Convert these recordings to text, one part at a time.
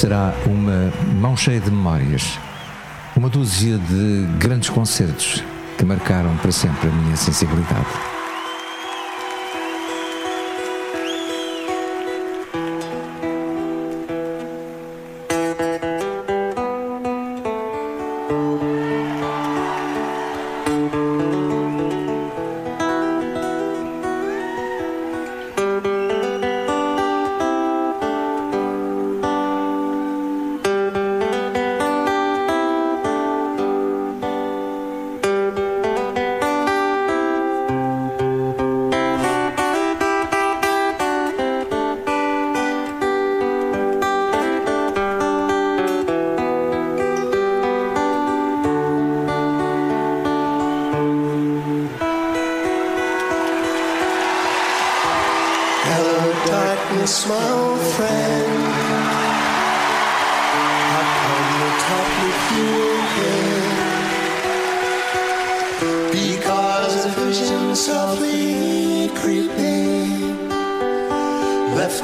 será uma mão cheia de memórias, uma dúzia de grandes concertos que marcaram para sempre a minha sensibilidade.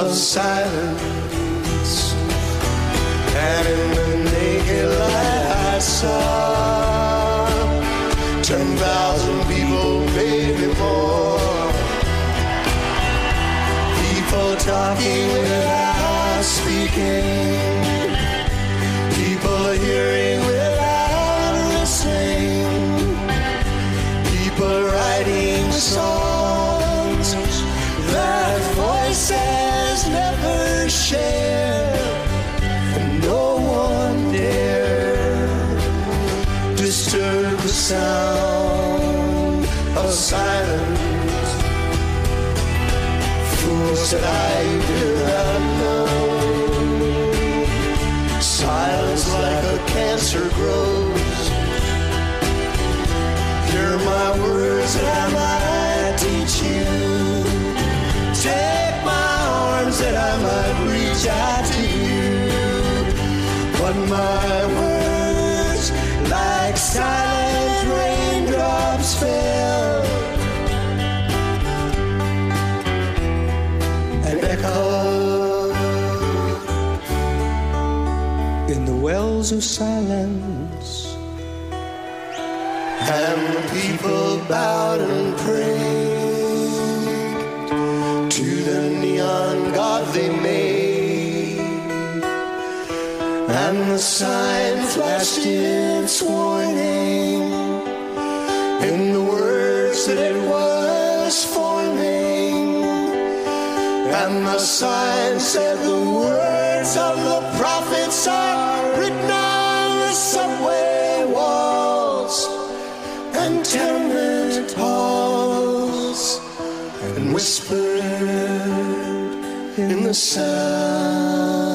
of silence. And in the naked light, I saw ten thousand people, maybe more. People talking without speaking. to of silence. And the people bowed and prayed to the neon god they made. And the sign flashed its warning in the words that it was forming. And the sign said the words of the prophets are. Sound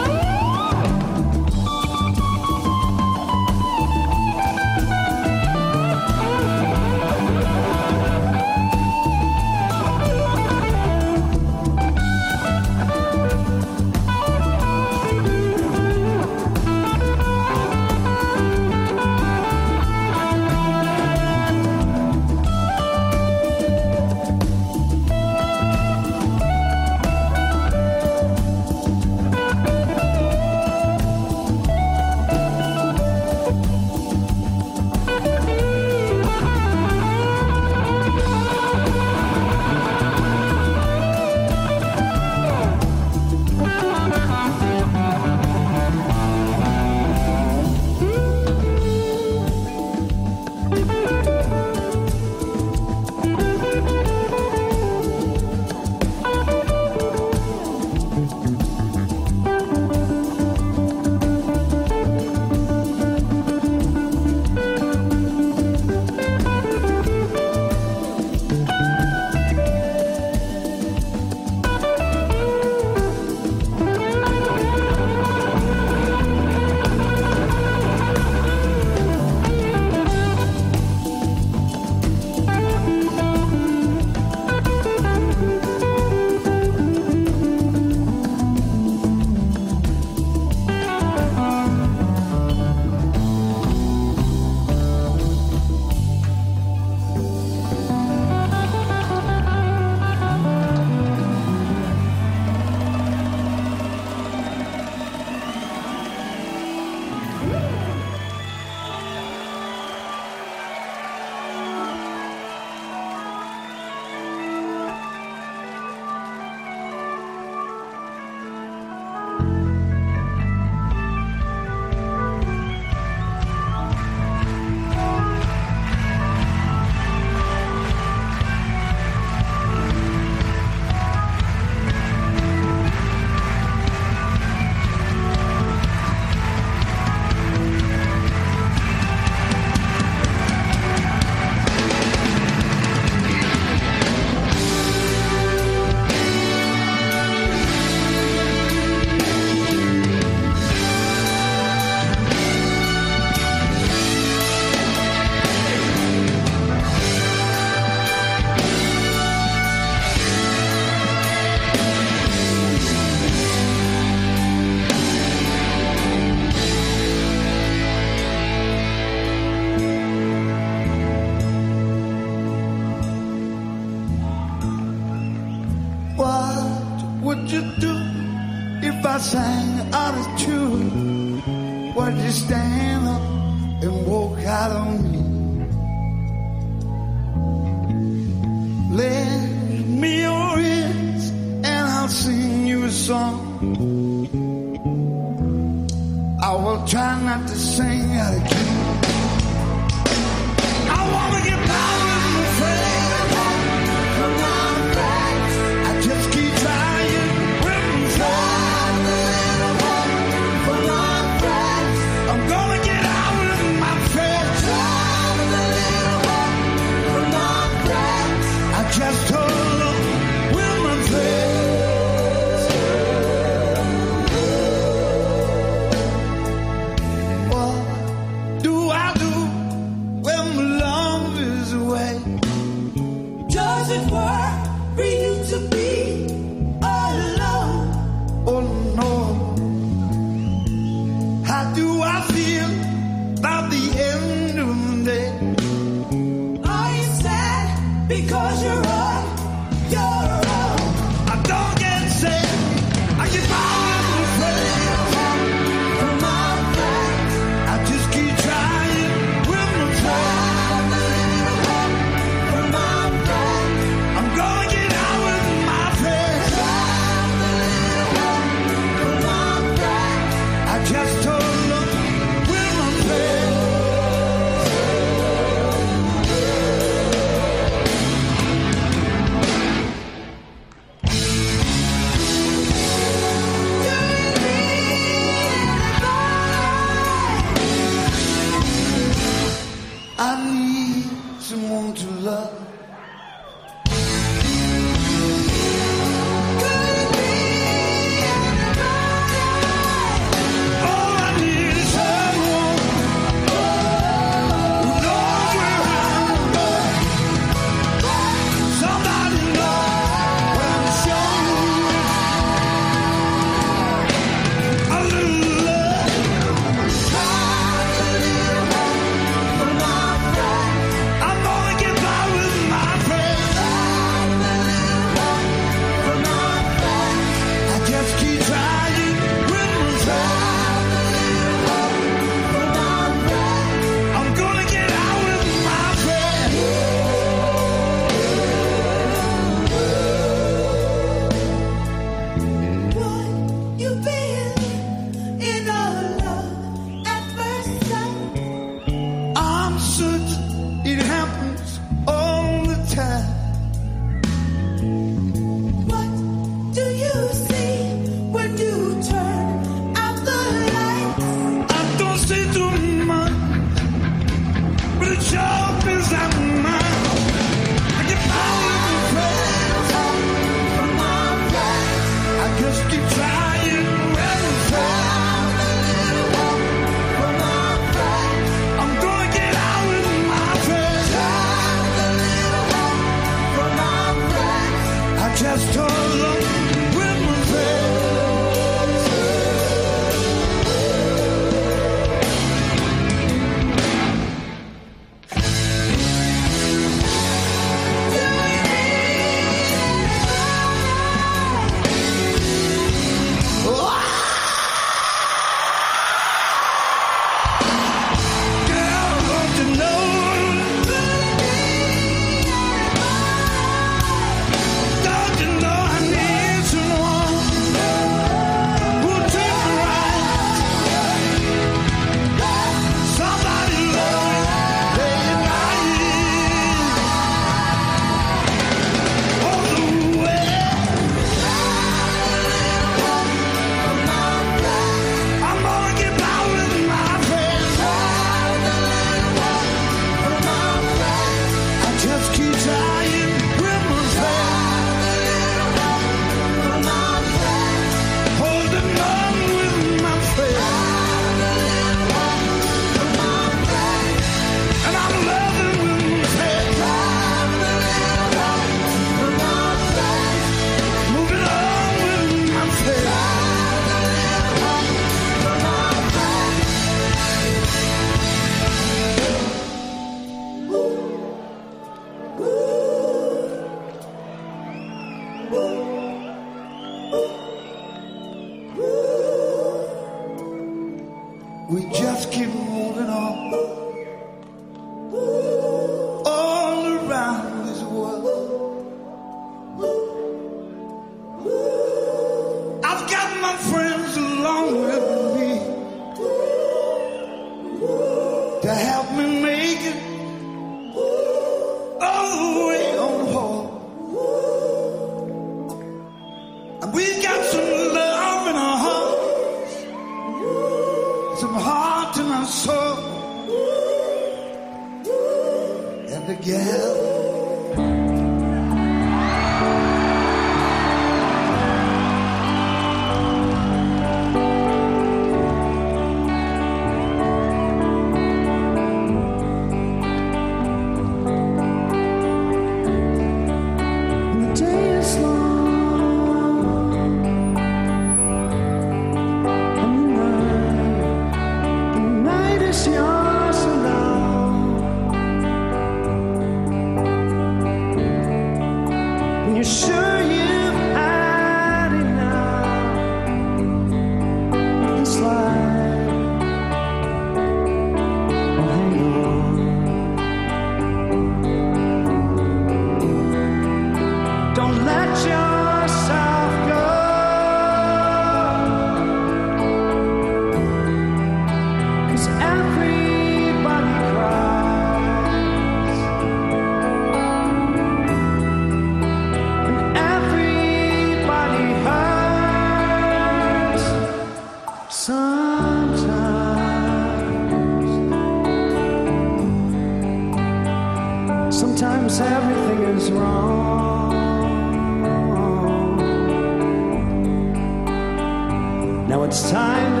it's time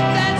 that's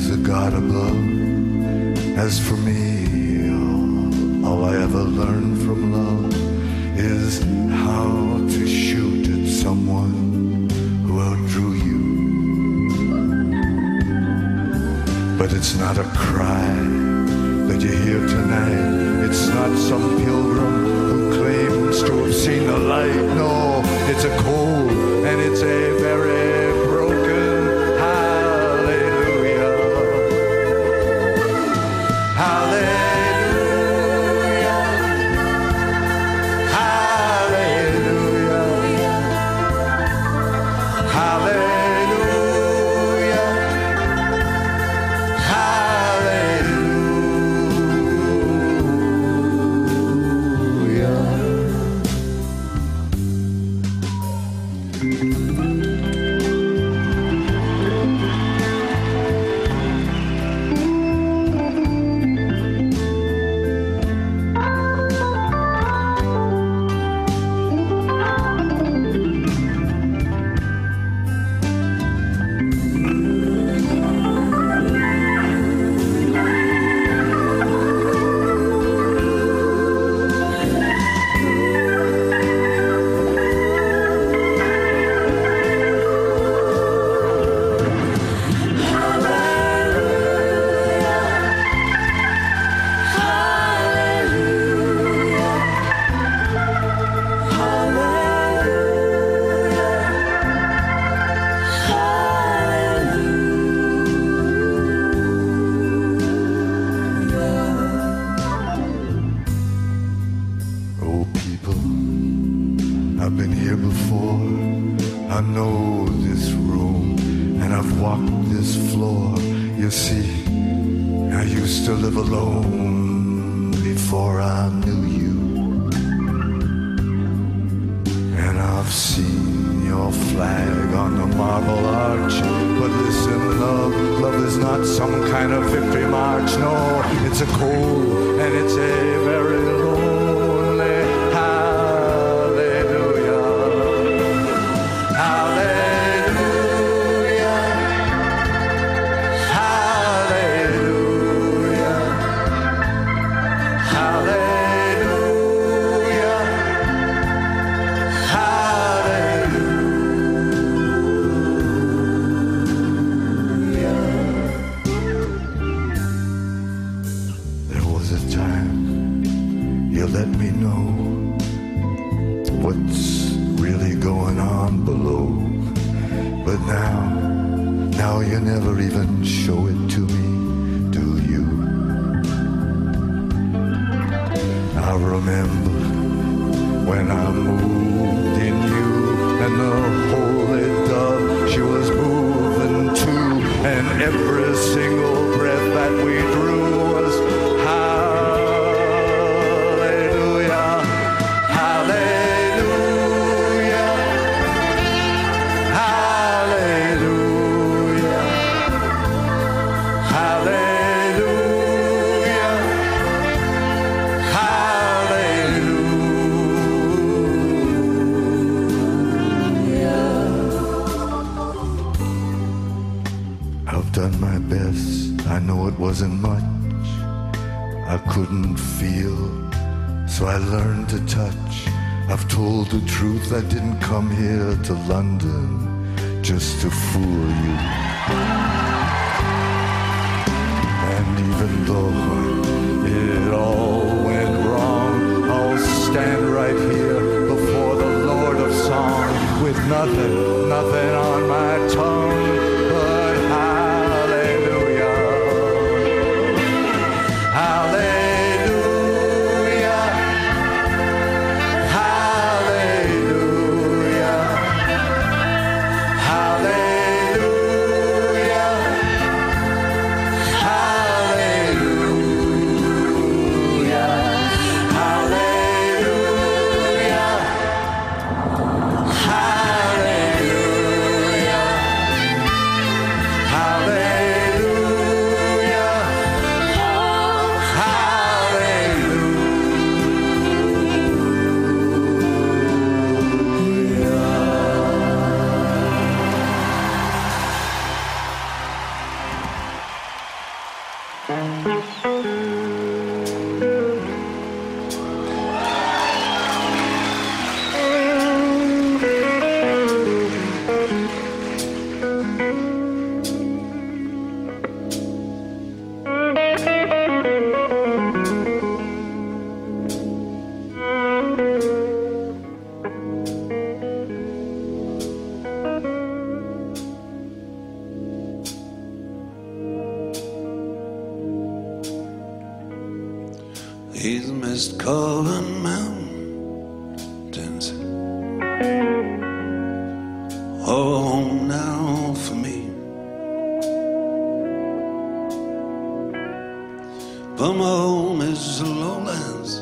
There's a God above. As for me, all, I ever learned from love is how to shoot at someone who outdrew you. But it's not a cry that you hear tonight. It's not some pilgrim who claims to have seen the light. No, it's a cold and it's a very people, I've been here before. I know this room, and I've walked this floor. You see, I used to live alone before I knew you. And I've seen your flag on the marble arch. But listen, love, love is not some kind of victory march. No, it's a cold and it's a very done my best. I know it wasn't much. I couldn't feel, so I learned to touch. I've told the truth. I didn't come here to London just to fool you. And even though it all went wrong, I'll stand right here before the Lord of Song with nothing, nothing on my mountains. Oh, home now for me. But my home is the lowlands.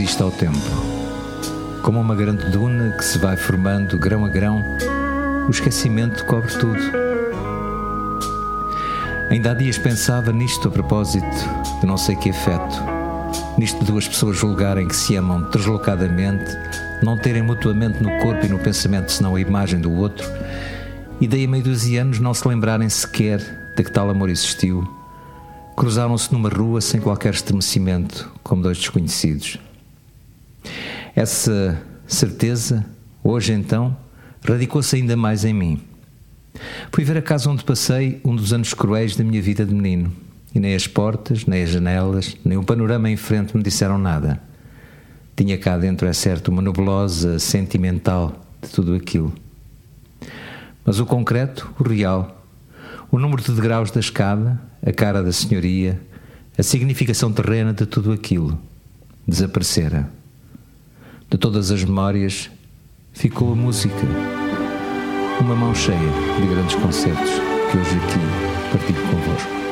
resiste ao tempo. Como uma grande duna que se vai formando grão a grão, o esquecimento cobre tudo. Ainda há dias pensava nisto a propósito de não sei que afeto. Nisto de duas pessoas julgarem que se amam deslocadamente, não terem mutuamente no corpo e no pensamento senão a imagem do outro, e daí a meio dos anos não se lembrarem sequer de que tal amor existiu. Cruzaram-se numa rua sem qualquer estremecimento, como dois desconhecidos. Essa certeza, hoje então, radicou-se ainda mais em mim. Fui ver a casa onde passei um dos anos cruéis da minha vida de menino, e nem as portas, nem as janelas, nem o panorama em frente me disseram nada. Tinha cá dentro, é certo, uma nebulosa sentimental de tudo aquilo. Mas o concreto, o real, o número de degraus da escada, a cara da senhoria, a significação terrena de tudo aquilo, desaparecera. De todas as memórias, ficou a música uma mão cheia de grandes concertos que hoje aqui partilho convosco.